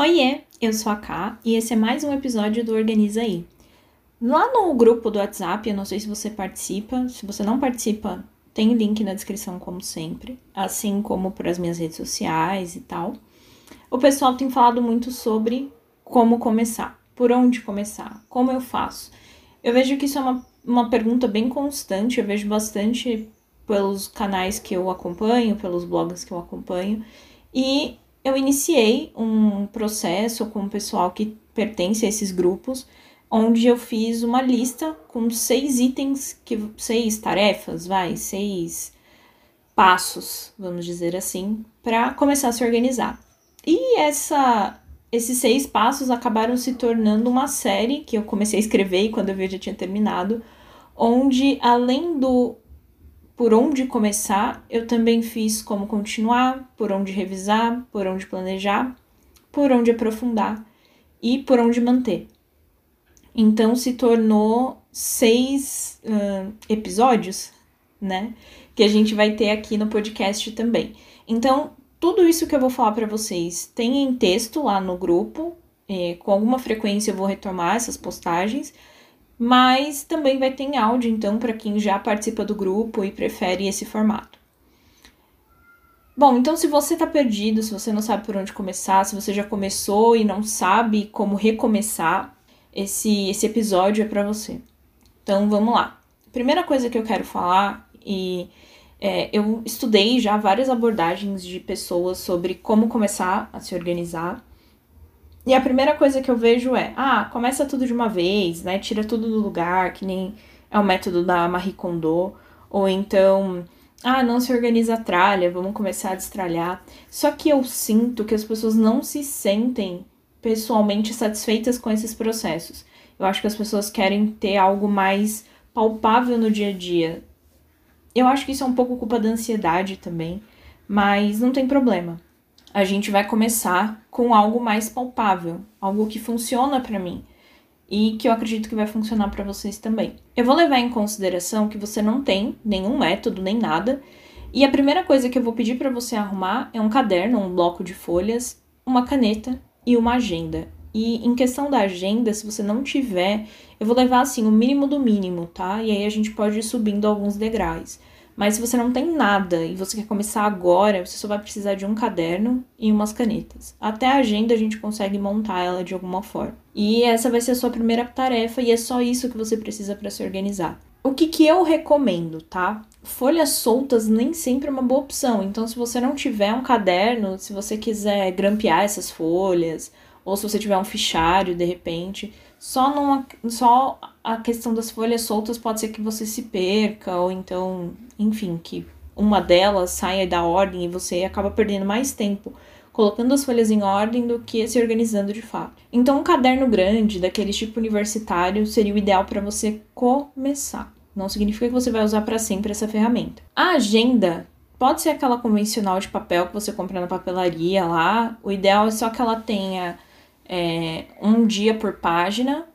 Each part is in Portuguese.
Oiê, eu sou a Ká e esse é mais um episódio do Organiza aí. Lá no grupo do WhatsApp, eu não sei se você participa, se você não participa, tem link na descrição como sempre, assim como para as minhas redes sociais e tal. O pessoal tem falado muito sobre como começar, por onde começar, como eu faço. Eu vejo que isso é uma, uma pergunta bem constante, eu vejo bastante pelos canais que eu acompanho, pelos blogs que eu acompanho, e eu iniciei um processo com o pessoal que pertence a esses grupos, onde eu fiz uma lista com seis itens, que, seis tarefas, vai, seis passos, vamos dizer assim, para começar a se organizar. E essa, esses seis passos acabaram se tornando uma série que eu comecei a escrever e quando eu vi eu já tinha terminado, onde além do por onde começar, eu também fiz como continuar, por onde revisar, por onde planejar, por onde aprofundar e por onde manter. Então se tornou seis uh, episódios, né? Que a gente vai ter aqui no podcast também. Então, tudo isso que eu vou falar para vocês tem em texto lá no grupo. Eh, com alguma frequência eu vou retomar essas postagens mas também vai ter em áudio, então, para quem já participa do grupo e prefere esse formato. Bom, então se você está perdido, se você não sabe por onde começar, se você já começou e não sabe como recomeçar, esse, esse episódio é para você. Então vamos lá. Primeira coisa que eu quero falar, e é, eu estudei já várias abordagens de pessoas sobre como começar a se organizar. E a primeira coisa que eu vejo é, ah, começa tudo de uma vez, né? Tira tudo do lugar, que nem é o método da Marie Kondo. Ou então, ah, não se organiza a tralha, vamos começar a destralhar. Só que eu sinto que as pessoas não se sentem pessoalmente satisfeitas com esses processos. Eu acho que as pessoas querem ter algo mais palpável no dia a dia. Eu acho que isso é um pouco culpa da ansiedade também, mas não tem problema a gente vai começar com algo mais palpável, algo que funciona para mim e que eu acredito que vai funcionar para vocês também. Eu vou levar em consideração que você não tem nenhum método nem nada, e a primeira coisa que eu vou pedir para você arrumar é um caderno, um bloco de folhas, uma caneta e uma agenda. E em questão da agenda, se você não tiver, eu vou levar assim o mínimo do mínimo, tá? E aí a gente pode ir subindo alguns degraus. Mas se você não tem nada e você quer começar agora, você só vai precisar de um caderno e umas canetas. Até a agenda a gente consegue montar ela de alguma forma. E essa vai ser a sua primeira tarefa e é só isso que você precisa para se organizar. O que, que eu recomendo, tá? Folhas soltas nem sempre é uma boa opção. Então, se você não tiver um caderno, se você quiser grampear essas folhas, ou se você tiver um fichário de repente, só, numa, só a questão das folhas soltas pode ser que você se perca, ou então, enfim, que uma delas saia da ordem e você acaba perdendo mais tempo colocando as folhas em ordem do que se organizando de fato. Então, um caderno grande, daquele tipo universitário, seria o ideal para você começar. Não significa que você vai usar para sempre essa ferramenta. A agenda pode ser aquela convencional de papel que você compra na papelaria lá. O ideal é só que ela tenha é, um dia por página,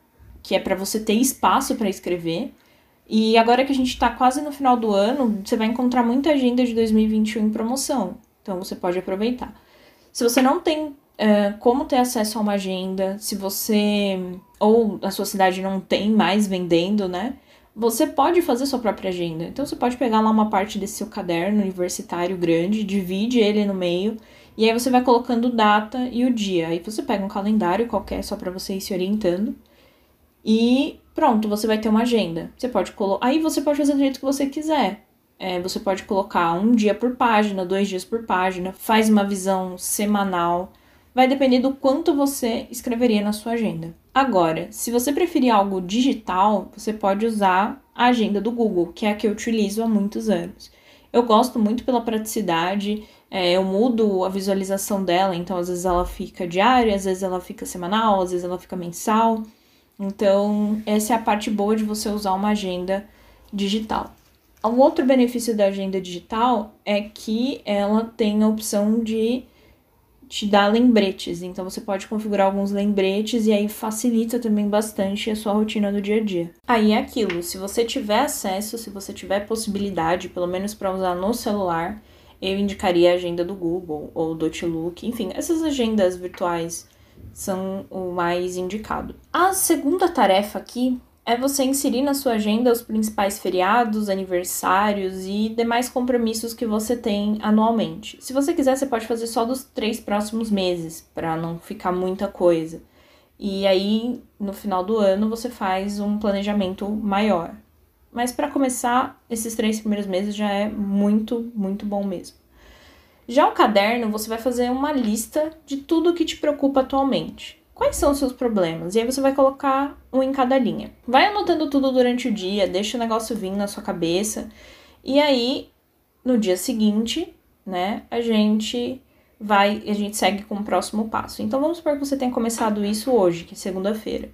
que é para você ter espaço para escrever. E agora que a gente está quase no final do ano, você vai encontrar muita agenda de 2021 em promoção. Então você pode aproveitar. Se você não tem é, como ter acesso a uma agenda, se você ou a sua cidade não tem mais vendendo, né? Você pode fazer sua própria agenda. Então você pode pegar lá uma parte desse seu caderno universitário grande, divide ele no meio e aí você vai colocando data e o dia. Aí você pega um calendário qualquer só para você ir se orientando. E pronto, você vai ter uma agenda. Você pode colocar. Aí você pode fazer do jeito que você quiser. É, você pode colocar um dia por página, dois dias por página, faz uma visão semanal. Vai depender do quanto você escreveria na sua agenda. Agora, se você preferir algo digital, você pode usar a agenda do Google, que é a que eu utilizo há muitos anos. Eu gosto muito pela praticidade, é, eu mudo a visualização dela, então às vezes ela fica diária, às vezes ela fica semanal, às vezes ela fica mensal. Então, essa é a parte boa de você usar uma agenda digital. Um outro benefício da agenda digital é que ela tem a opção de te dar lembretes. Então você pode configurar alguns lembretes e aí facilita também bastante a sua rotina do dia a dia. Aí é aquilo, se você tiver acesso, se você tiver possibilidade, pelo menos para usar no celular, eu indicaria a agenda do Google ou do Outlook, enfim, essas agendas virtuais são o mais indicado. A segunda tarefa aqui é você inserir na sua agenda os principais feriados, aniversários e demais compromissos que você tem anualmente. Se você quiser, você pode fazer só dos três próximos meses, para não ficar muita coisa. E aí, no final do ano, você faz um planejamento maior. Mas para começar, esses três primeiros meses já é muito, muito bom mesmo. Já o caderno, você vai fazer uma lista de tudo que te preocupa atualmente. Quais são os seus problemas? E aí você vai colocar um em cada linha. Vai anotando tudo durante o dia, deixa o negócio vir na sua cabeça. E aí, no dia seguinte, né, a gente vai, a gente segue com o próximo passo. Então vamos supor que você tenha começado isso hoje, que é segunda-feira.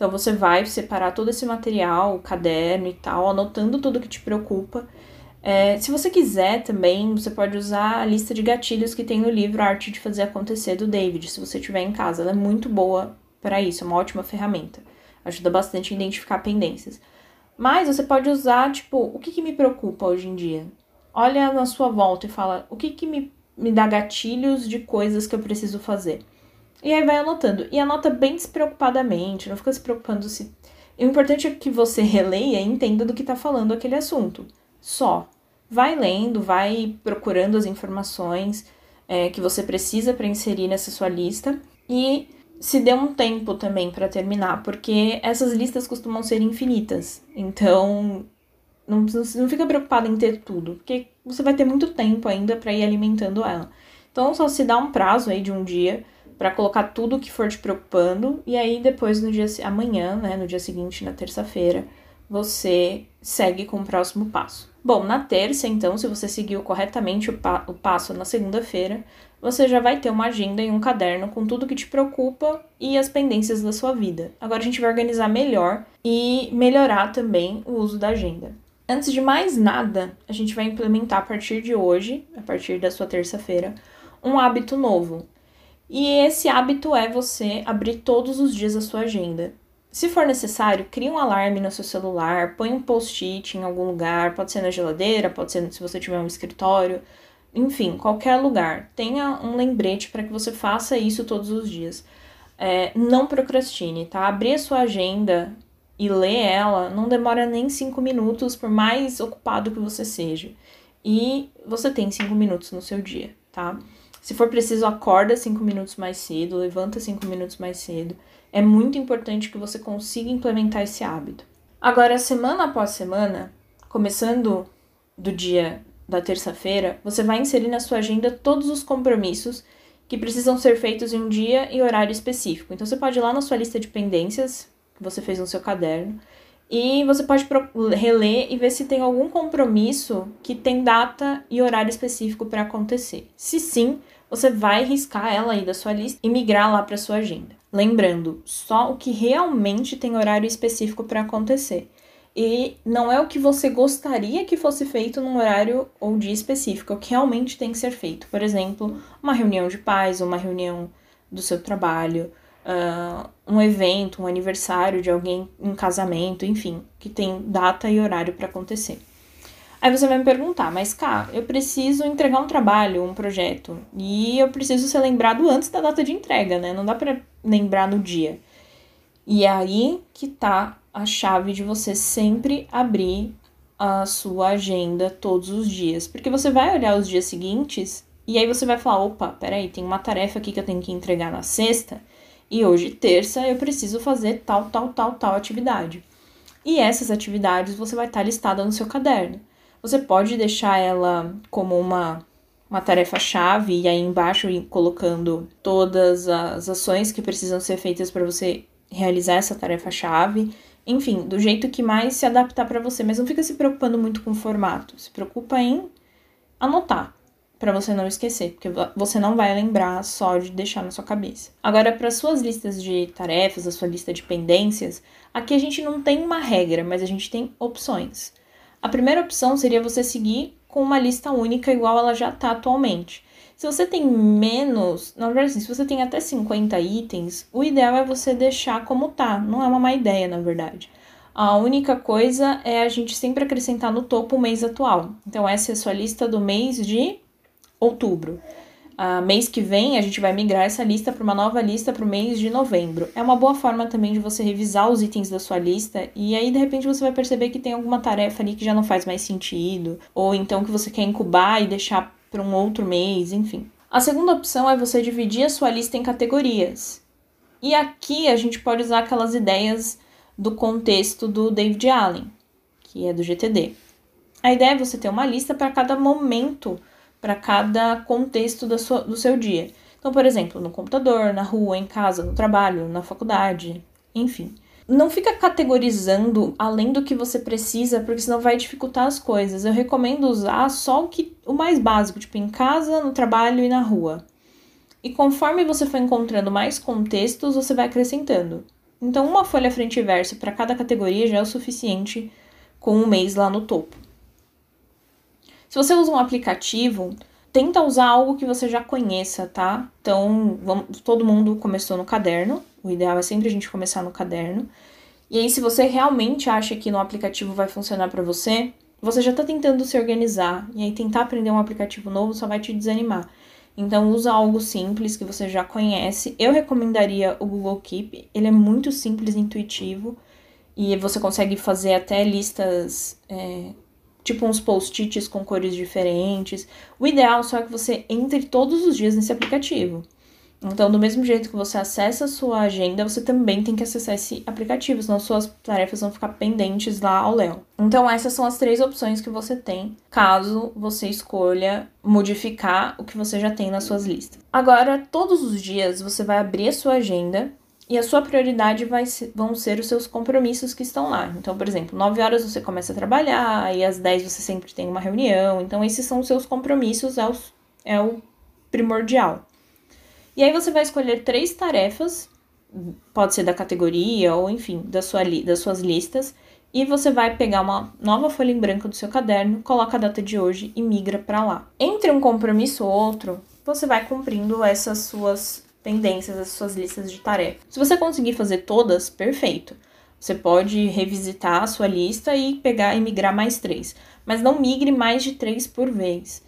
Então você vai separar todo esse material, caderno e tal, anotando tudo que te preocupa é, se você quiser também, você pode usar a lista de gatilhos que tem no livro Arte de Fazer Acontecer do David, se você tiver em casa. Ela é muito boa para isso, é uma ótima ferramenta. Ajuda bastante a identificar pendências. Mas você pode usar, tipo, o que, que me preocupa hoje em dia? Olha na sua volta e fala, o que, que me, me dá gatilhos de coisas que eu preciso fazer? E aí vai anotando. E anota bem despreocupadamente, não fica se preocupando se. O importante é que você releia e entenda do que está falando aquele assunto só. Vai lendo, vai procurando as informações é, que você precisa para inserir nessa sua lista e se dê um tempo também para terminar, porque essas listas costumam ser infinitas. Então, não, não fica preocupado em ter tudo, porque você vai ter muito tempo ainda para ir alimentando ela. Então, só se dá um prazo aí de um dia para colocar tudo que for te preocupando e aí depois no dia amanhã, né, no dia seguinte, na terça-feira, você segue com o próximo passo. Bom, na terça, então, se você seguiu corretamente o, pa o passo na segunda-feira, você já vai ter uma agenda e um caderno com tudo que te preocupa e as pendências da sua vida. Agora a gente vai organizar melhor e melhorar também o uso da agenda. Antes de mais nada, a gente vai implementar a partir de hoje, a partir da sua terça-feira, um hábito novo. E esse hábito é você abrir todos os dias a sua agenda. Se for necessário, crie um alarme no seu celular, põe um post-it em algum lugar, pode ser na geladeira, pode ser se você tiver um escritório, enfim, qualquer lugar. Tenha um lembrete para que você faça isso todos os dias. É, não procrastine, tá? Abrir a sua agenda e ler ela não demora nem cinco minutos, por mais ocupado que você seja. E você tem cinco minutos no seu dia, tá? Se for preciso, acorda cinco minutos mais cedo, levanta cinco minutos mais cedo é muito importante que você consiga implementar esse hábito. Agora, semana após semana, começando do dia da terça-feira, você vai inserir na sua agenda todos os compromissos que precisam ser feitos em um dia e horário específico. Então, você pode ir lá na sua lista de pendências, que você fez no seu caderno, e você pode reler e ver se tem algum compromisso que tem data e horário específico para acontecer. Se sim, você vai riscar ela aí da sua lista e migrar lá para sua agenda. Lembrando, só o que realmente tem horário específico para acontecer. E não é o que você gostaria que fosse feito num horário ou dia específico, é o que realmente tem que ser feito. Por exemplo, uma reunião de pais, uma reunião do seu trabalho, uh, um evento, um aniversário de alguém, um casamento, enfim, que tem data e horário para acontecer. Aí você vai me perguntar, mas cá, eu preciso entregar um trabalho, um projeto, e eu preciso ser lembrado antes da data de entrega, né? Não dá para lembrar no dia. E é aí que tá a chave de você sempre abrir a sua agenda todos os dias, porque você vai olhar os dias seguintes e aí você vai falar, opa, peraí, tem uma tarefa aqui que eu tenho que entregar na sexta, e hoje, terça, eu preciso fazer tal, tal, tal, tal atividade. E essas atividades você vai estar listada no seu caderno. Você pode deixar ela como uma, uma tarefa-chave e aí embaixo colocando todas as ações que precisam ser feitas para você realizar essa tarefa-chave. Enfim, do jeito que mais se adaptar para você, mas não fica se preocupando muito com o formato. Se preocupa em anotar para você não esquecer, porque você não vai lembrar só de deixar na sua cabeça. Agora, para suas listas de tarefas, a sua lista de pendências, aqui a gente não tem uma regra, mas a gente tem opções. A primeira opção seria você seguir com uma lista única igual ela já está atualmente. Se você tem menos, na verdade, assim, se você tem até 50 itens, o ideal é você deixar como tá. Não é uma má ideia, na verdade. A única coisa é a gente sempre acrescentar no topo o mês atual. Então, essa é a sua lista do mês de outubro. a mês que vem a gente vai migrar essa lista para uma nova lista para o mês de novembro. É uma boa forma também de você revisar os itens da sua lista e aí de repente você vai perceber que tem alguma tarefa ali que já não faz mais sentido, ou então que você quer incubar e deixar para um outro mês, enfim. A segunda opção é você dividir a sua lista em categorias. E aqui a gente pode usar aquelas ideias do contexto do David Allen, que é do GTD. A ideia é você ter uma lista para cada momento para cada contexto da sua, do seu dia. Então, por exemplo, no computador, na rua, em casa, no trabalho, na faculdade, enfim. Não fica categorizando além do que você precisa, porque senão vai dificultar as coisas. Eu recomendo usar só o, que, o mais básico, tipo em casa, no trabalho e na rua. E conforme você for encontrando mais contextos, você vai acrescentando. Então, uma folha frente e verso para cada categoria já é o suficiente com um mês lá no topo. Se você usa um aplicativo, tenta usar algo que você já conheça, tá? Então, vamos, todo mundo começou no caderno. O ideal é sempre a gente começar no caderno. E aí, se você realmente acha que no aplicativo vai funcionar para você, você já tá tentando se organizar. E aí, tentar aprender um aplicativo novo só vai te desanimar. Então, usa algo simples que você já conhece. Eu recomendaria o Google Keep. Ele é muito simples e intuitivo. E você consegue fazer até listas é, tipo uns post-its com cores diferentes. O ideal só é que você entre todos os dias nesse aplicativo. Então, do mesmo jeito que você acessa a sua agenda, você também tem que acessar esse aplicativo, senão suas tarefas vão ficar pendentes lá ao Léo. Então, essas são as três opções que você tem, caso você escolha modificar o que você já tem nas suas listas. Agora, todos os dias você vai abrir a sua agenda e a sua prioridade vai ser, vão ser os seus compromissos que estão lá. Então, por exemplo, 9 horas você começa a trabalhar, e às 10 você sempre tem uma reunião. Então, esses são os seus compromissos, é o, é o primordial. E aí você vai escolher três tarefas, pode ser da categoria ou enfim, da sua das suas listas, e você vai pegar uma nova folha em branco do seu caderno, coloca a data de hoje e migra para lá. Entre um compromisso ou outro, você vai cumprindo essas suas pendências, as suas listas de tarefas. Se você conseguir fazer todas, perfeito. Você pode revisitar a sua lista e pegar e migrar mais três. Mas não migre mais de três por vez.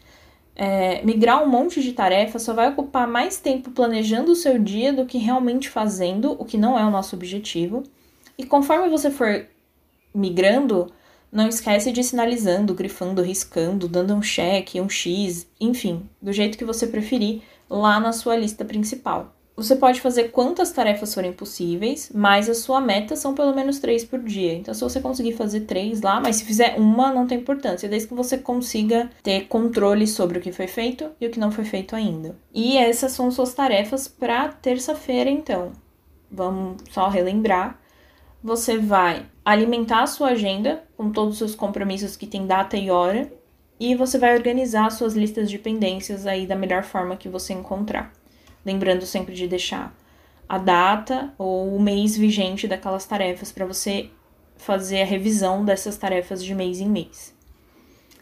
É, migrar um monte de tarefas só vai ocupar mais tempo planejando o seu dia do que realmente fazendo, o que não é o nosso objetivo. E conforme você for migrando, não esquece de sinalizando, grifando, riscando, dando um cheque, um X, enfim, do jeito que você preferir, lá na sua lista principal. Você pode fazer quantas tarefas forem possíveis, mas a sua meta são pelo menos três por dia. Então, se você conseguir fazer três lá, mas se fizer uma, não tem importância, desde que você consiga ter controle sobre o que foi feito e o que não foi feito ainda. E essas são suas tarefas para terça-feira, então. Vamos só relembrar. Você vai alimentar a sua agenda com todos os seus compromissos que tem data e hora e você vai organizar suas listas de pendências aí da melhor forma que você encontrar. Lembrando sempre de deixar a data ou o mês vigente daquelas tarefas para você fazer a revisão dessas tarefas de mês em mês.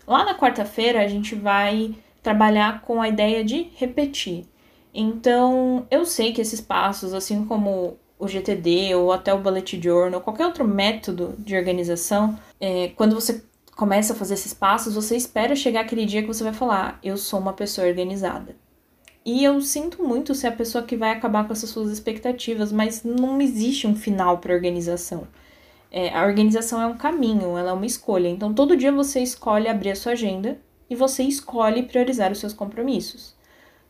Lá na quarta-feira a gente vai trabalhar com a ideia de repetir. Então, eu sei que esses passos, assim como o GTD ou até o Bullet Journal, qualquer outro método de organização, é, quando você começa a fazer esses passos, você espera chegar aquele dia que você vai falar: Eu sou uma pessoa organizada. E eu sinto muito ser a pessoa que vai acabar com essas suas expectativas, mas não existe um final para organização. É, a organização é um caminho, ela é uma escolha. Então, todo dia você escolhe abrir a sua agenda e você escolhe priorizar os seus compromissos.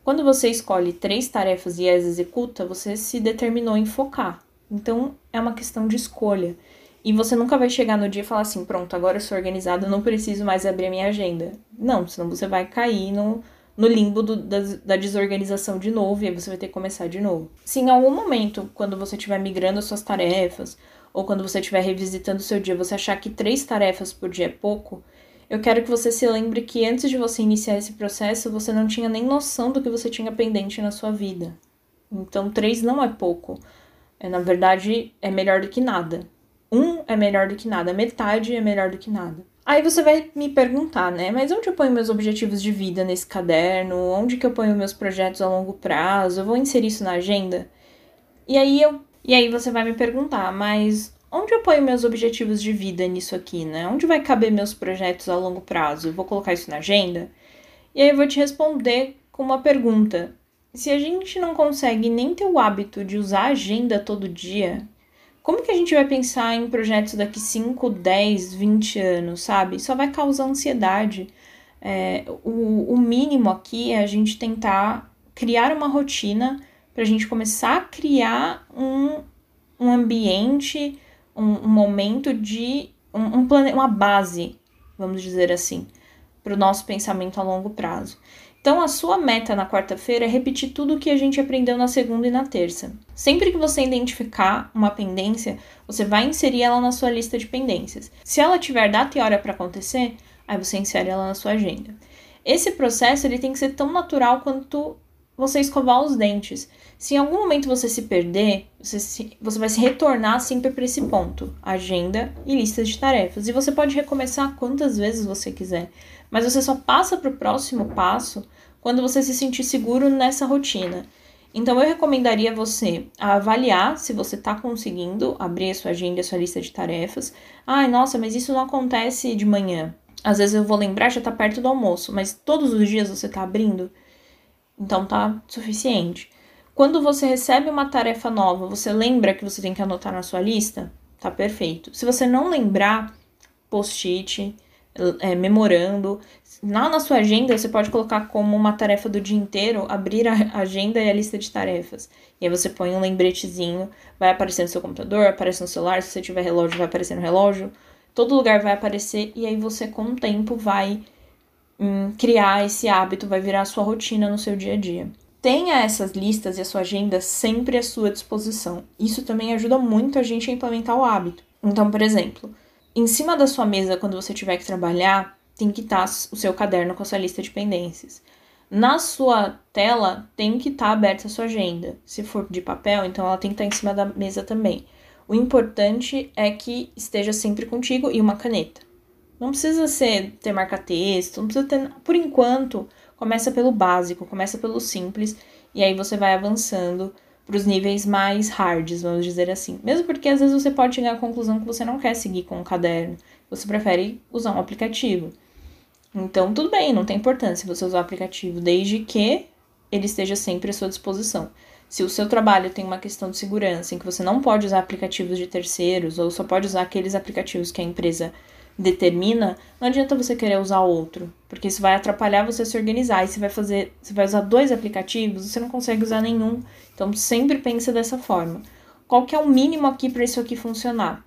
Quando você escolhe três tarefas e as executa, você se determinou em focar. Então, é uma questão de escolha. E você nunca vai chegar no dia e falar assim: pronto, agora eu sou organizada, não preciso mais abrir a minha agenda. Não, senão você vai cair no, no limbo do, da, da, desorganização de novo e aí você vai ter que começar de novo. Se em algum momento, quando você estiver migrando as suas tarefas, ou quando você estiver revisitando o seu dia, você achar que três tarefas por dia é pouco, eu quero que você se lembre que antes de você iniciar esse processo, você não tinha nem noção do que você tinha pendente na sua vida. Então, três não é pouco. É, na verdade, é melhor do que nada. Um é melhor do que nada, metade é melhor do que nada. Aí você vai me perguntar, né? Mas onde eu ponho meus objetivos de vida nesse caderno? Onde que eu ponho meus projetos a longo prazo? Eu vou inserir isso na agenda? E aí eu, e aí você vai me perguntar, mas onde eu ponho meus objetivos de vida nisso aqui, né? Onde vai caber meus projetos a longo prazo? Eu vou colocar isso na agenda? E aí eu vou te responder com uma pergunta. Se a gente não consegue nem ter o hábito de usar a agenda todo dia, como que a gente vai pensar em projetos daqui 5, 10, 20 anos, sabe? Só vai causar ansiedade. É, o, o mínimo aqui é a gente tentar criar uma rotina para a gente começar a criar um, um ambiente, um, um momento de. Um, um plane, uma base, vamos dizer assim, para o nosso pensamento a longo prazo. Então, a sua meta na quarta-feira é repetir tudo o que a gente aprendeu na segunda e na terça. Sempre que você identificar uma pendência, você vai inserir ela na sua lista de pendências. Se ela tiver data e hora para acontecer, aí você insere ela na sua agenda. Esse processo ele tem que ser tão natural quanto você escovar os dentes. Se em algum momento você se perder, você, se, você vai se retornar sempre para esse ponto: agenda e lista de tarefas. E você pode recomeçar quantas vezes você quiser, mas você só passa para o próximo passo quando você se sentir seguro nessa rotina. Então eu recomendaria você avaliar se você está conseguindo abrir a sua agenda, a sua lista de tarefas. Ai, nossa, mas isso não acontece de manhã. Às vezes eu vou lembrar, já está perto do almoço, mas todos os dias você está abrindo. Então tá suficiente. Quando você recebe uma tarefa nova, você lembra que você tem que anotar na sua lista? Tá perfeito. Se você não lembrar, post-it, é, memorando. Lá na sua agenda, você pode colocar como uma tarefa do dia inteiro, abrir a agenda e a lista de tarefas. E aí você põe um lembretezinho, vai aparecer no seu computador, aparece no celular, se você tiver relógio, vai aparecer no relógio. Todo lugar vai aparecer e aí você, com o tempo, vai hum, criar esse hábito, vai virar a sua rotina no seu dia a dia. Tenha essas listas e a sua agenda sempre à sua disposição. Isso também ajuda muito a gente a implementar o hábito. Então, por exemplo, em cima da sua mesa, quando você tiver que trabalhar, tem que estar o seu caderno com a sua lista de pendências. Na sua tela, tem que estar aberta a sua agenda. Se for de papel, então ela tem que estar em cima da mesa também. O importante é que esteja sempre contigo e uma caneta. Não precisa ser ter marca-texto, não precisa ter. Por enquanto, começa pelo básico, começa pelo simples, e aí você vai avançando para os níveis mais hards, vamos dizer assim. Mesmo porque às vezes você pode chegar à conclusão que você não quer seguir com um caderno, você prefere usar um aplicativo. Então, tudo bem, não tem importância você usar o aplicativo, desde que ele esteja sempre à sua disposição. Se o seu trabalho tem uma questão de segurança, em que você não pode usar aplicativos de terceiros, ou só pode usar aqueles aplicativos que a empresa determina, não adianta você querer usar outro, porque isso vai atrapalhar você se organizar. E você vai fazer, você vai usar dois aplicativos, você não consegue usar nenhum. Então sempre pensa dessa forma. Qual que é o mínimo aqui para isso aqui funcionar?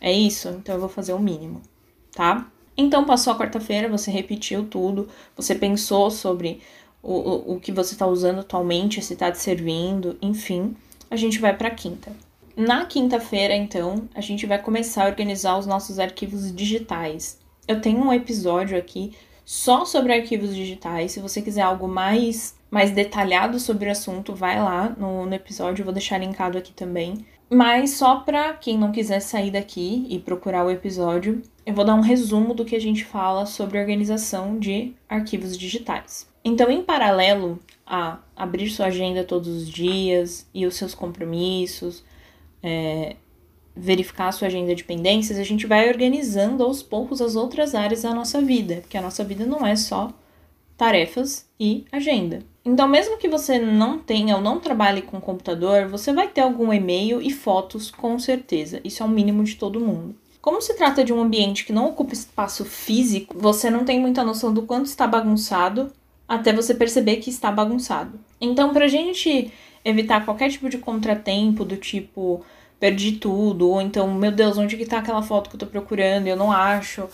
É isso? Então eu vou fazer o mínimo, tá? Então passou a quarta-feira, você repetiu tudo, você pensou sobre o, o, o que você está usando atualmente, se está te servindo, enfim. A gente vai para quinta. Na quinta-feira, então, a gente vai começar a organizar os nossos arquivos digitais. Eu tenho um episódio aqui só sobre arquivos digitais. Se você quiser algo mais, mais detalhado sobre o assunto, vai lá no, no episódio, eu vou deixar linkado aqui também. Mas só para quem não quiser sair daqui e procurar o episódio, eu vou dar um resumo do que a gente fala sobre organização de arquivos digitais. Então, em paralelo a abrir sua agenda todos os dias e os seus compromissos, é, verificar a sua agenda de pendências, a gente vai organizando aos poucos as outras áreas da nossa vida, porque a nossa vida não é só tarefas e agenda. Então, mesmo que você não tenha ou não trabalhe com computador, você vai ter algum e-mail e fotos com certeza. Isso é o mínimo de todo mundo. Como se trata de um ambiente que não ocupa espaço físico, você não tem muita noção do quanto está bagunçado até você perceber que está bagunçado. Então, para a gente evitar qualquer tipo de contratempo do tipo perdi tudo, ou então, meu Deus, onde que tá aquela foto que eu tô procurando eu não acho.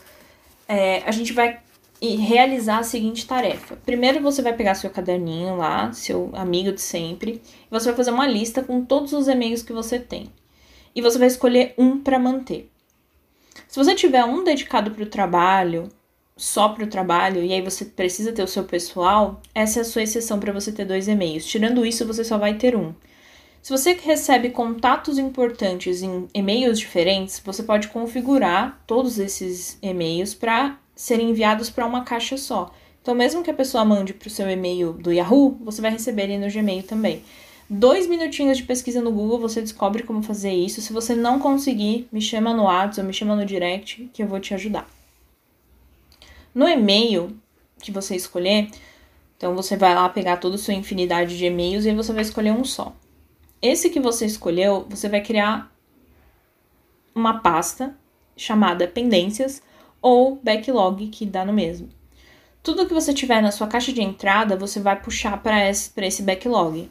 É, a gente vai realizar a seguinte tarefa. Primeiro você vai pegar seu caderninho lá, seu amigo de sempre, e você vai fazer uma lista com todos os e-mails que você tem. E você vai escolher um para manter. Se você tiver um dedicado para o trabalho, só para o trabalho e aí você precisa ter o seu pessoal, essa é a sua exceção para você ter dois e-mails. Tirando isso, você só vai ter um. Se você recebe contatos importantes em e-mails diferentes, você pode configurar todos esses e-mails para serem enviados para uma caixa só. Então, mesmo que a pessoa mande para o seu e-mail do Yahoo, você vai receber ele no Gmail também. Dois minutinhos de pesquisa no Google, você descobre como fazer isso. Se você não conseguir, me chama no WhatsApp ou me chama no direct que eu vou te ajudar. No e-mail que você escolher, Então você vai lá pegar toda a sua infinidade de e-mails e você vai escolher um só. Esse que você escolheu, você vai criar uma pasta chamada pendências ou backlog, que dá no mesmo. Tudo que você tiver na sua caixa de entrada, você vai puxar para esse, esse backlog.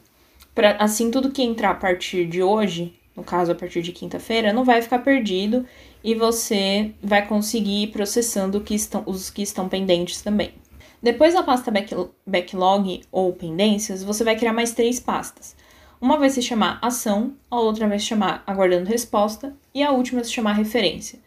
Pra, assim, tudo que entrar a partir de hoje, no caso a partir de quinta-feira, não vai ficar perdido e você vai conseguir ir processando que estão, os que estão pendentes também. Depois da pasta backlog ou pendências, você vai criar mais três pastas. Uma vai se chamar ação, a outra vai se chamar aguardando resposta e a última vai se chamar referência.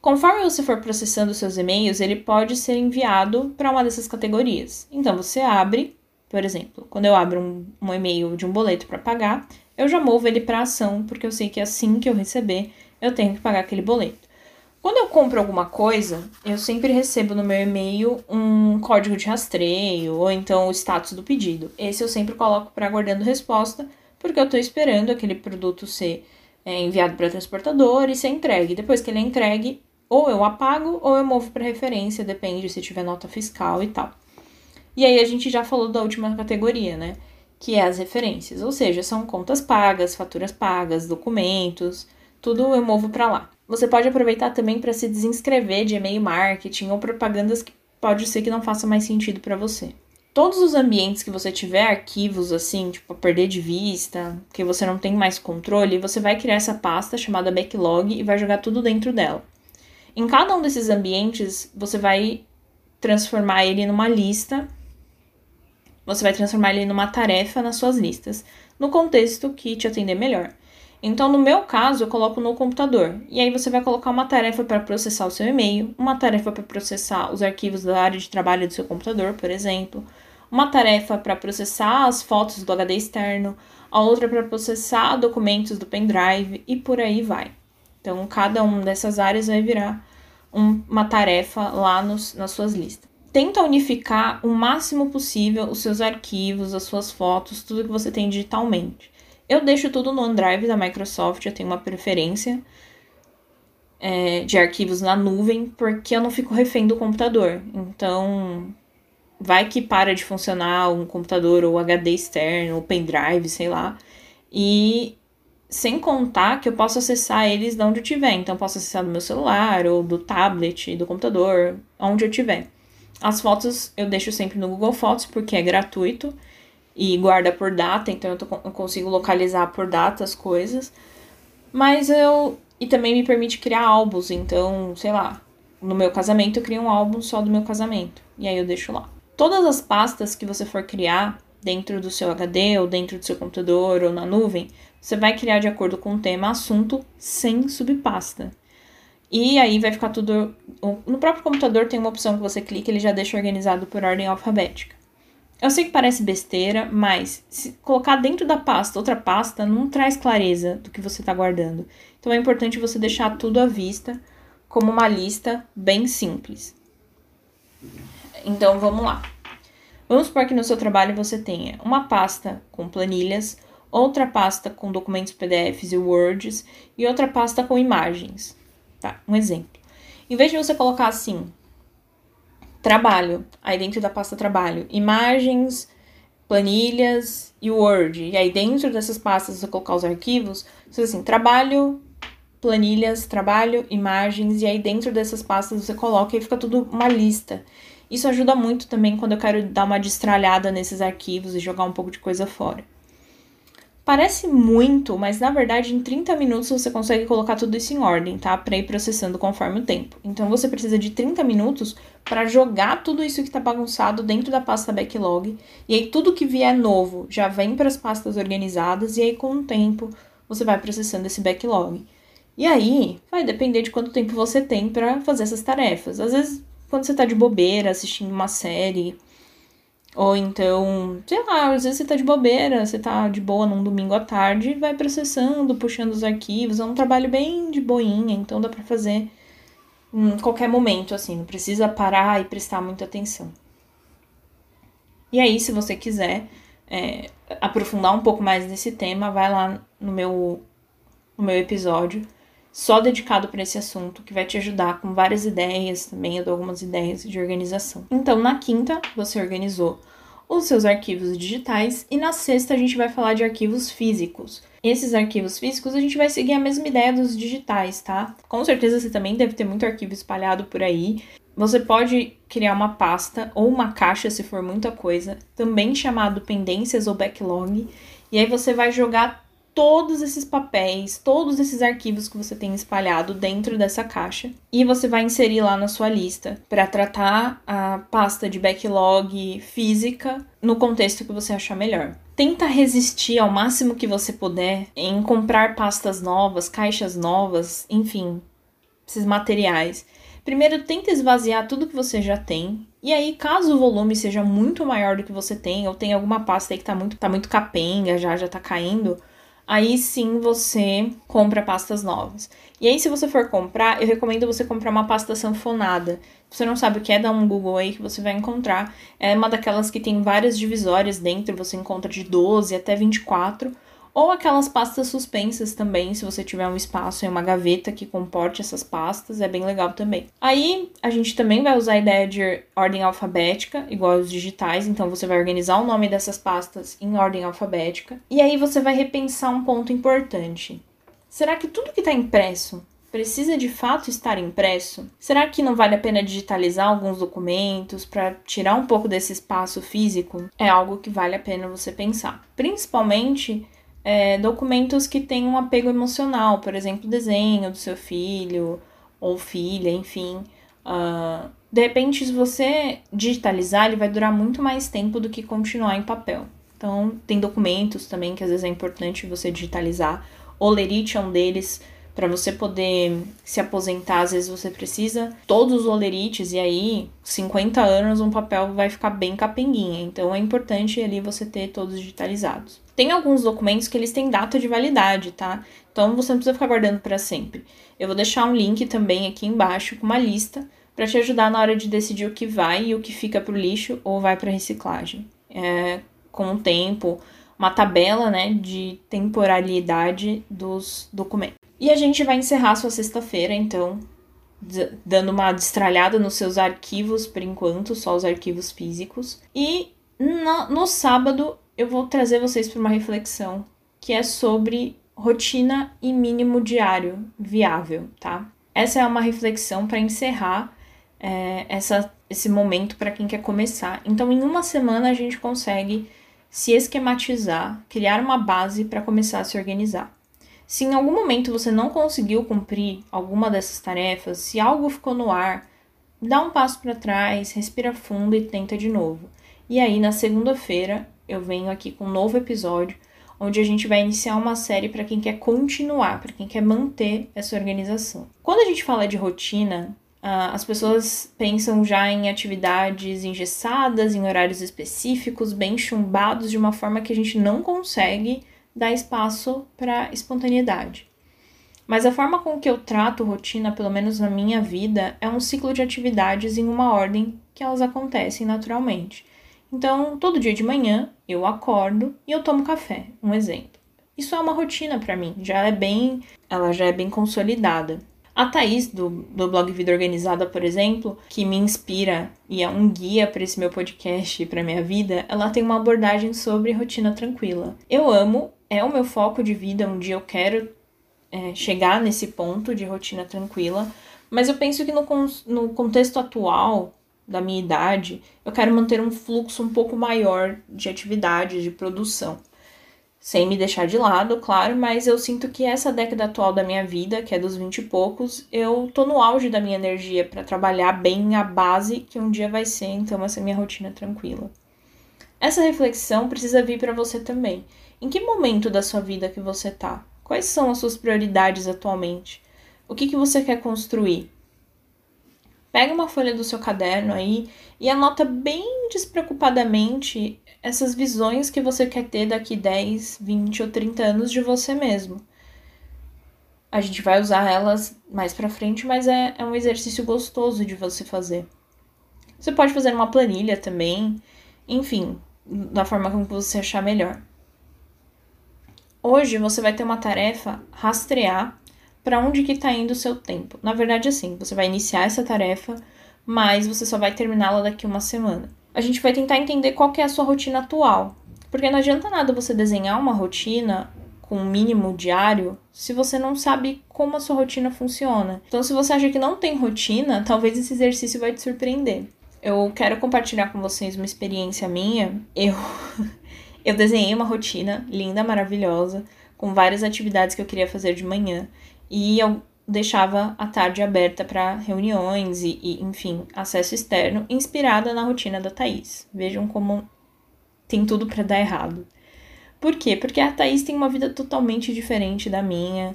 Conforme você for processando seus e-mails, ele pode ser enviado para uma dessas categorias. Então você abre, por exemplo, quando eu abro um, um e-mail de um boleto para pagar, eu já movo ele para ação, porque eu sei que assim que eu receber, eu tenho que pagar aquele boleto. Quando eu compro alguma coisa, eu sempre recebo no meu e-mail um código de rastreio ou então o status do pedido. Esse eu sempre coloco para aguardando resposta, porque eu estou esperando aquele produto ser é, enviado para transportador e ser entregue. Depois que ele é entregue, ou eu apago ou eu movo para referência, depende se tiver nota fiscal e tal. E aí a gente já falou da última categoria, né? Que é as referências, ou seja, são contas pagas, faturas pagas, documentos, tudo eu movo para lá. Você pode aproveitar também para se desinscrever de e-mail marketing ou propagandas que pode ser que não faça mais sentido para você. Todos os ambientes que você tiver arquivos assim, tipo, perder de vista, que você não tem mais controle, você vai criar essa pasta chamada backlog e vai jogar tudo dentro dela. Em cada um desses ambientes, você vai transformar ele numa lista, você vai transformar ele numa tarefa nas suas listas, no contexto que te atender melhor. Então, no meu caso, eu coloco no computador. E aí você vai colocar uma tarefa para processar o seu e-mail, uma tarefa para processar os arquivos da área de trabalho do seu computador, por exemplo, uma tarefa para processar as fotos do HD externo, a outra para processar documentos do pendrive e por aí vai. Então, cada uma dessas áreas vai virar um, uma tarefa lá nos, nas suas listas. Tenta unificar o máximo possível os seus arquivos, as suas fotos, tudo que você tem digitalmente. Eu deixo tudo no OneDrive da Microsoft, eu tenho uma preferência é, de arquivos na nuvem, porque eu não fico refém do computador. Então, vai que para de funcionar um computador ou HD externo, ou pendrive, sei lá. E sem contar que eu posso acessar eles de onde eu tiver. Então, eu posso acessar do meu celular, ou do tablet, do computador, onde eu tiver. As fotos eu deixo sempre no Google Fotos, porque é gratuito e guarda por data, então eu, tô, eu consigo localizar por data as coisas. Mas eu. E também me permite criar álbuns, então, sei lá, no meu casamento eu crio um álbum só do meu casamento. E aí eu deixo lá. Todas as pastas que você for criar dentro do seu HD ou dentro do seu computador ou na nuvem, você vai criar de acordo com o tema assunto sem subpasta. E aí vai ficar tudo. No próprio computador tem uma opção que você clica, ele já deixa organizado por ordem alfabética. Eu sei que parece besteira, mas colocar dentro da pasta outra pasta não traz clareza do que você está guardando. Então é importante você deixar tudo à vista como uma lista bem simples. Então vamos lá. Vamos supor que no seu trabalho você tenha uma pasta com planilhas, outra pasta com documentos PDFs e Words e outra pasta com imagens. Tá, um exemplo. Em vez de você colocar assim, trabalho, aí dentro da pasta trabalho, imagens, planilhas e Word. E aí dentro dessas pastas você colocar os arquivos, você assim, trabalho, planilhas, trabalho, imagens, e aí dentro dessas pastas você coloca e fica tudo uma lista. Isso ajuda muito também quando eu quero dar uma destralhada nesses arquivos e jogar um pouco de coisa fora. Parece muito, mas na verdade em 30 minutos você consegue colocar tudo isso em ordem, tá? Para ir processando conforme o tempo. Então você precisa de 30 minutos para jogar tudo isso que está bagunçado dentro da pasta backlog. E aí tudo que vier novo já vem para as pastas organizadas e aí com o tempo você vai processando esse backlog. E aí vai depender de quanto tempo você tem para fazer essas tarefas. Às vezes quando você está de bobeira assistindo uma série, ou então, sei lá, às vezes você tá de bobeira, você tá de boa num domingo à tarde, vai processando, puxando os arquivos. É um trabalho bem de boinha, então dá pra fazer em qualquer momento, assim, não precisa parar e prestar muita atenção. E aí, se você quiser é, aprofundar um pouco mais nesse tema, vai lá no meu, no meu episódio só dedicado para esse assunto, que vai te ajudar com várias ideias também, eu dou algumas ideias de organização. Então, na quinta, você organizou os seus arquivos digitais e na sexta a gente vai falar de arquivos físicos. Esses arquivos físicos a gente vai seguir a mesma ideia dos digitais, tá? Com certeza você também deve ter muito arquivo espalhado por aí. Você pode criar uma pasta ou uma caixa se for muita coisa, também chamado pendências ou backlog, e aí você vai jogar todos esses papéis, todos esses arquivos que você tem espalhado dentro dessa caixa e você vai inserir lá na sua lista para tratar a pasta de backlog física no contexto que você achar melhor. Tenta resistir ao máximo que você puder em comprar pastas novas, caixas novas, enfim, esses materiais. Primeiro, tenta esvaziar tudo que você já tem. E aí, caso o volume seja muito maior do que você tem, ou tem alguma pasta aí que tá muito, tá muito capenga, já, já tá caindo, aí sim você compra pastas novas. E aí, se você for comprar, eu recomendo você comprar uma pasta sanfonada. Se você não sabe o que é, dá um Google aí que você vai encontrar. É uma daquelas que tem várias divisórias dentro, você encontra de 12 até 24 ou aquelas pastas suspensas também, se você tiver um espaço em uma gaveta que comporte essas pastas, é bem legal também. Aí a gente também vai usar a ideia de ordem alfabética, igual os digitais, então você vai organizar o nome dessas pastas em ordem alfabética. E aí você vai repensar um ponto importante. Será que tudo que está impresso precisa de fato estar impresso? Será que não vale a pena digitalizar alguns documentos para tirar um pouco desse espaço físico? É algo que vale a pena você pensar. Principalmente é, documentos que têm um apego emocional, por exemplo, desenho do seu filho ou filha, enfim. Uh, de repente, se você digitalizar, ele vai durar muito mais tempo do que continuar em papel. Então, tem documentos também que às vezes é importante você digitalizar. O Lerite é um deles para você poder se aposentar, às vezes você precisa todos os olerites, e aí 50 anos um papel vai ficar bem capenguinha. Então é importante ali você ter todos digitalizados. Tem alguns documentos que eles têm data de validade, tá? Então você não precisa ficar guardando para sempre. Eu vou deixar um link também aqui embaixo com uma lista para te ajudar na hora de decidir o que vai e o que fica para o lixo ou vai para reciclagem. É, com o tempo, uma tabela né, de temporalidade dos documentos. E a gente vai encerrar sua sexta-feira, então, dando uma destralhada nos seus arquivos por enquanto, só os arquivos físicos. E no, no sábado eu vou trazer vocês para uma reflexão que é sobre rotina e mínimo diário viável, tá? Essa é uma reflexão para encerrar é, essa, esse momento para quem quer começar. Então, em uma semana a gente consegue se esquematizar, criar uma base para começar a se organizar. Se em algum momento você não conseguiu cumprir alguma dessas tarefas, se algo ficou no ar, dá um passo para trás, respira fundo e tenta de novo. E aí, na segunda-feira, eu venho aqui com um novo episódio onde a gente vai iniciar uma série para quem quer continuar, para quem quer manter essa organização. Quando a gente fala de rotina, as pessoas pensam já em atividades engessadas, em horários específicos, bem chumbados, de uma forma que a gente não consegue dá espaço para espontaneidade. Mas a forma com que eu trato rotina, pelo menos na minha vida, é um ciclo de atividades em uma ordem que elas acontecem naturalmente. Então, todo dia de manhã eu acordo e eu tomo café, um exemplo. Isso é uma rotina para mim, já é bem, ela já é bem consolidada. A Thaís, do, do blog Vida Organizada, por exemplo, que me inspira e é um guia para esse meu podcast e para minha vida, ela tem uma abordagem sobre rotina tranquila. Eu amo é o meu foco de vida. Um dia eu quero é, chegar nesse ponto de rotina tranquila, mas eu penso que no, no contexto atual da minha idade, eu quero manter um fluxo um pouco maior de atividade, de produção. Sem me deixar de lado, claro, mas eu sinto que essa década atual da minha vida, que é dos 20 e poucos, eu tô no auge da minha energia para trabalhar bem a base que um dia vai ser, então, essa minha rotina tranquila. Essa reflexão precisa vir para você também. Em que momento da sua vida que você tá? Quais são as suas prioridades atualmente? O que, que você quer construir? Pega uma folha do seu caderno aí e anota bem despreocupadamente essas visões que você quer ter daqui 10, 20 ou 30 anos de você mesmo. A gente vai usar elas mais pra frente, mas é, é um exercício gostoso de você fazer. Você pode fazer uma planilha também, enfim, da forma como você achar melhor. Hoje você vai ter uma tarefa rastrear para onde que está indo o seu tempo. Na verdade, assim, você vai iniciar essa tarefa, mas você só vai terminá-la daqui uma semana. a gente vai tentar entender qual é a sua rotina atual. Porque não adianta nada você desenhar uma rotina com um mínimo diário se você não sabe como a sua rotina funciona. Então, se você acha que não tem rotina, talvez esse exercício vai te surpreender. Eu quero compartilhar com vocês uma experiência minha. Eu, eu desenhei uma rotina linda, maravilhosa, com várias atividades que eu queria fazer de manhã. E eu deixava a tarde aberta para reuniões e, e, enfim, acesso externo, inspirada na rotina da Thaís. Vejam como tem tudo para dar errado. Por quê? Porque a Thaís tem uma vida totalmente diferente da minha.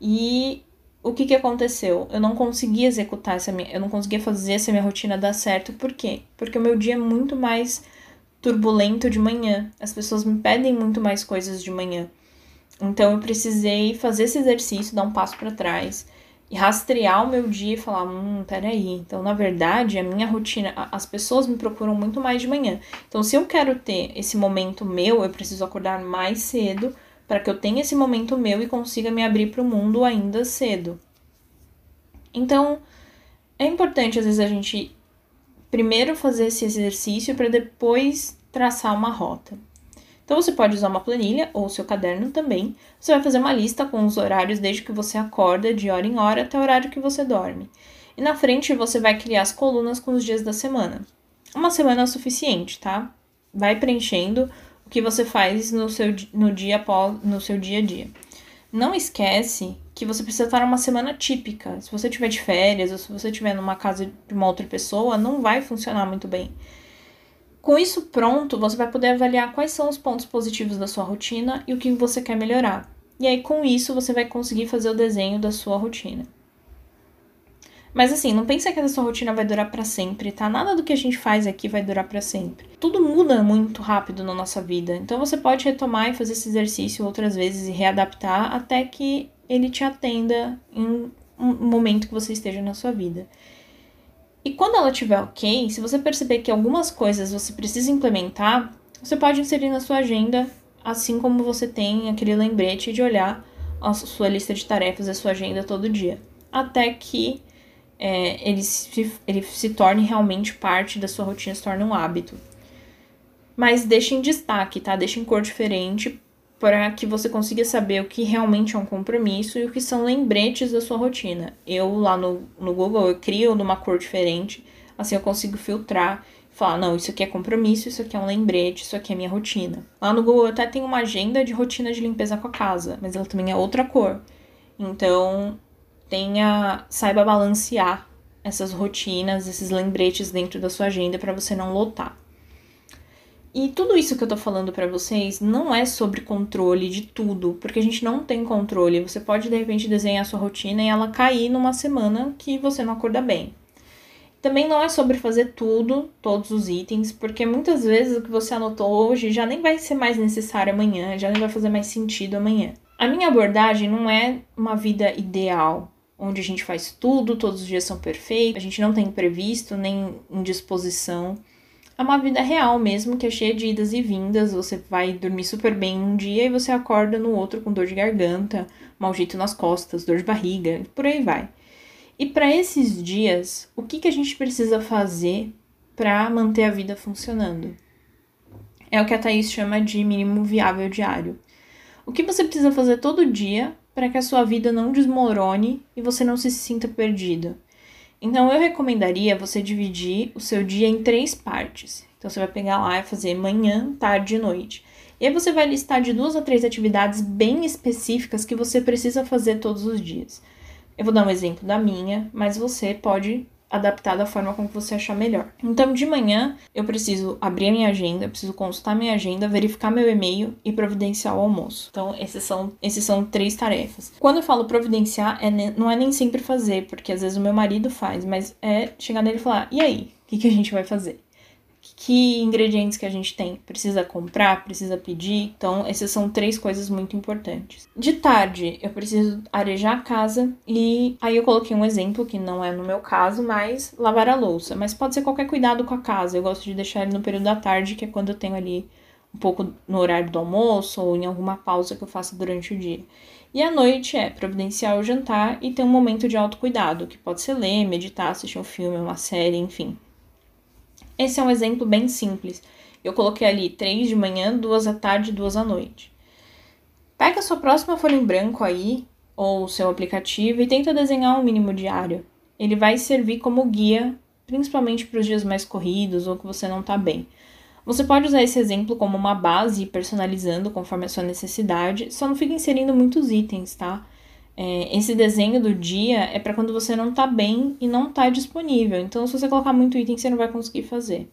E o que, que aconteceu? Eu não conseguia executar essa minha. Eu não conseguia fazer essa minha rotina dar certo. Por quê? Porque o meu dia é muito mais turbulento de manhã. As pessoas me pedem muito mais coisas de manhã. Então eu precisei fazer esse exercício, dar um passo para trás e rastrear o meu dia e falar: hum, peraí. Então, na verdade, a minha rotina, as pessoas me procuram muito mais de manhã. Então, se eu quero ter esse momento meu, eu preciso acordar mais cedo para que eu tenha esse momento meu e consiga me abrir para o mundo ainda cedo. Então, é importante às vezes a gente primeiro fazer esse exercício para depois traçar uma rota. Então você pode usar uma planilha ou seu caderno também. Você vai fazer uma lista com os horários desde que você acorda, de hora em hora, até o horário que você dorme. E na frente você vai criar as colunas com os dias da semana. Uma semana é suficiente, tá? Vai preenchendo o que você faz no seu, no dia no seu dia a dia. Não esquece que você precisa estar numa semana típica. Se você tiver de férias ou se você estiver numa casa de uma outra pessoa, não vai funcionar muito bem. Com isso pronto, você vai poder avaliar quais são os pontos positivos da sua rotina e o que você quer melhorar. E aí, com isso, você vai conseguir fazer o desenho da sua rotina. Mas assim, não pensa que essa sua rotina vai durar para sempre, tá? Nada do que a gente faz aqui vai durar para sempre. Tudo muda muito rápido na nossa vida. Então você pode retomar e fazer esse exercício outras vezes e readaptar até que ele te atenda em um momento que você esteja na sua vida. E quando ela estiver ok, se você perceber que algumas coisas você precisa implementar, você pode inserir na sua agenda, assim como você tem aquele lembrete de olhar a sua lista de tarefas, a sua agenda todo dia, até que é, ele, se, ele se torne realmente parte da sua rotina, se torne um hábito. Mas deixe em destaque, tá? Deixe em cor diferente para que você consiga saber o que realmente é um compromisso e o que são lembretes da sua rotina. Eu lá no, no Google eu crio numa cor diferente, assim eu consigo filtrar falar, não, isso aqui é compromisso, isso aqui é um lembrete, isso aqui é minha rotina. Lá no Google eu até tenho uma agenda de rotina de limpeza com a casa, mas ela também é outra cor. Então, tenha, saiba balancear essas rotinas, esses lembretes dentro da sua agenda para você não lotar. E tudo isso que eu tô falando para vocês não é sobre controle de tudo, porque a gente não tem controle. Você pode de repente desenhar a sua rotina e ela cair numa semana que você não acorda bem. Também não é sobre fazer tudo, todos os itens, porque muitas vezes o que você anotou hoje já nem vai ser mais necessário amanhã, já nem vai fazer mais sentido amanhã. A minha abordagem não é uma vida ideal, onde a gente faz tudo, todos os dias são perfeitos, a gente não tem imprevisto nem indisposição é uma vida real mesmo, que é cheia de idas e vindas. Você vai dormir super bem um dia e você acorda no outro com dor de garganta, mau jeito nas costas, dor de barriga, por aí vai. E para esses dias, o que, que a gente precisa fazer para manter a vida funcionando? É o que a Thaís chama de mínimo viável diário. O que você precisa fazer todo dia para que a sua vida não desmorone e você não se sinta perdido? Então eu recomendaria você dividir o seu dia em três partes. Então você vai pegar lá e fazer manhã, tarde e noite. E aí você vai listar de duas a três atividades bem específicas que você precisa fazer todos os dias. Eu vou dar um exemplo da minha, mas você pode adaptar da forma como você achar melhor. Então, de manhã, eu preciso abrir a minha agenda, preciso consultar minha agenda, verificar meu e-mail e providenciar o almoço. Então, esses são, esses são três tarefas. Quando eu falo providenciar, é, não é nem sempre fazer, porque às vezes o meu marido faz, mas é chegar nele e falar: e aí? O que, que a gente vai fazer? Que ingredientes que a gente tem. Precisa comprar, precisa pedir. Então, essas são três coisas muito importantes. De tarde, eu preciso arejar a casa e aí eu coloquei um exemplo que não é no meu caso, mas lavar a louça. Mas pode ser qualquer cuidado com a casa. Eu gosto de deixar ele no período da tarde, que é quando eu tenho ali um pouco no horário do almoço ou em alguma pausa que eu faço durante o dia. E à noite é providenciar o jantar e ter um momento de autocuidado, que pode ser ler, meditar, assistir um filme, uma série, enfim. Esse é um exemplo bem simples. Eu coloquei ali três de manhã, duas à tarde, duas à noite. Pega a sua próxima folha em branco aí, ou o seu aplicativo, e tenta desenhar um mínimo diário. Ele vai servir como guia, principalmente para os dias mais corridos ou que você não está bem. Você pode usar esse exemplo como uma base, personalizando conforme a sua necessidade, só não fica inserindo muitos itens, tá? É, esse desenho do dia é para quando você não tá bem e não tá disponível. Então, se você colocar muito item, você não vai conseguir fazer.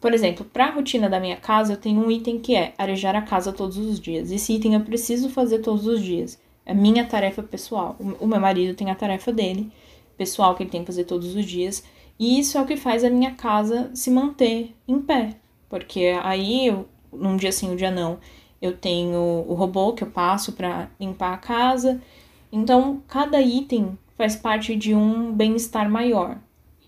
Por exemplo, para a rotina da minha casa, eu tenho um item que é arejar a casa todos os dias. Esse item eu preciso fazer todos os dias. É minha tarefa pessoal. O meu marido tem a tarefa dele, pessoal, que ele tem que fazer todos os dias. E isso é o que faz a minha casa se manter em pé. Porque aí, eu, num dia sim, um dia não, eu tenho o robô que eu passo para limpar a casa. Então, cada item faz parte de um bem-estar maior.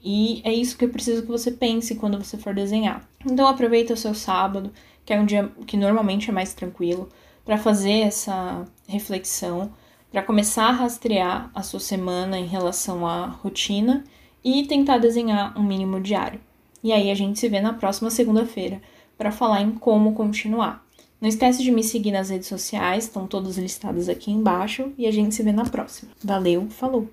E é isso que eu preciso que você pense quando você for desenhar. Então, aproveita o seu sábado, que é um dia que normalmente é mais tranquilo, para fazer essa reflexão, para começar a rastrear a sua semana em relação à rotina e tentar desenhar um mínimo diário. E aí a gente se vê na próxima segunda-feira para falar em como continuar. Não esquece de me seguir nas redes sociais, estão todas listadas aqui embaixo e a gente se vê na próxima. Valeu, falou!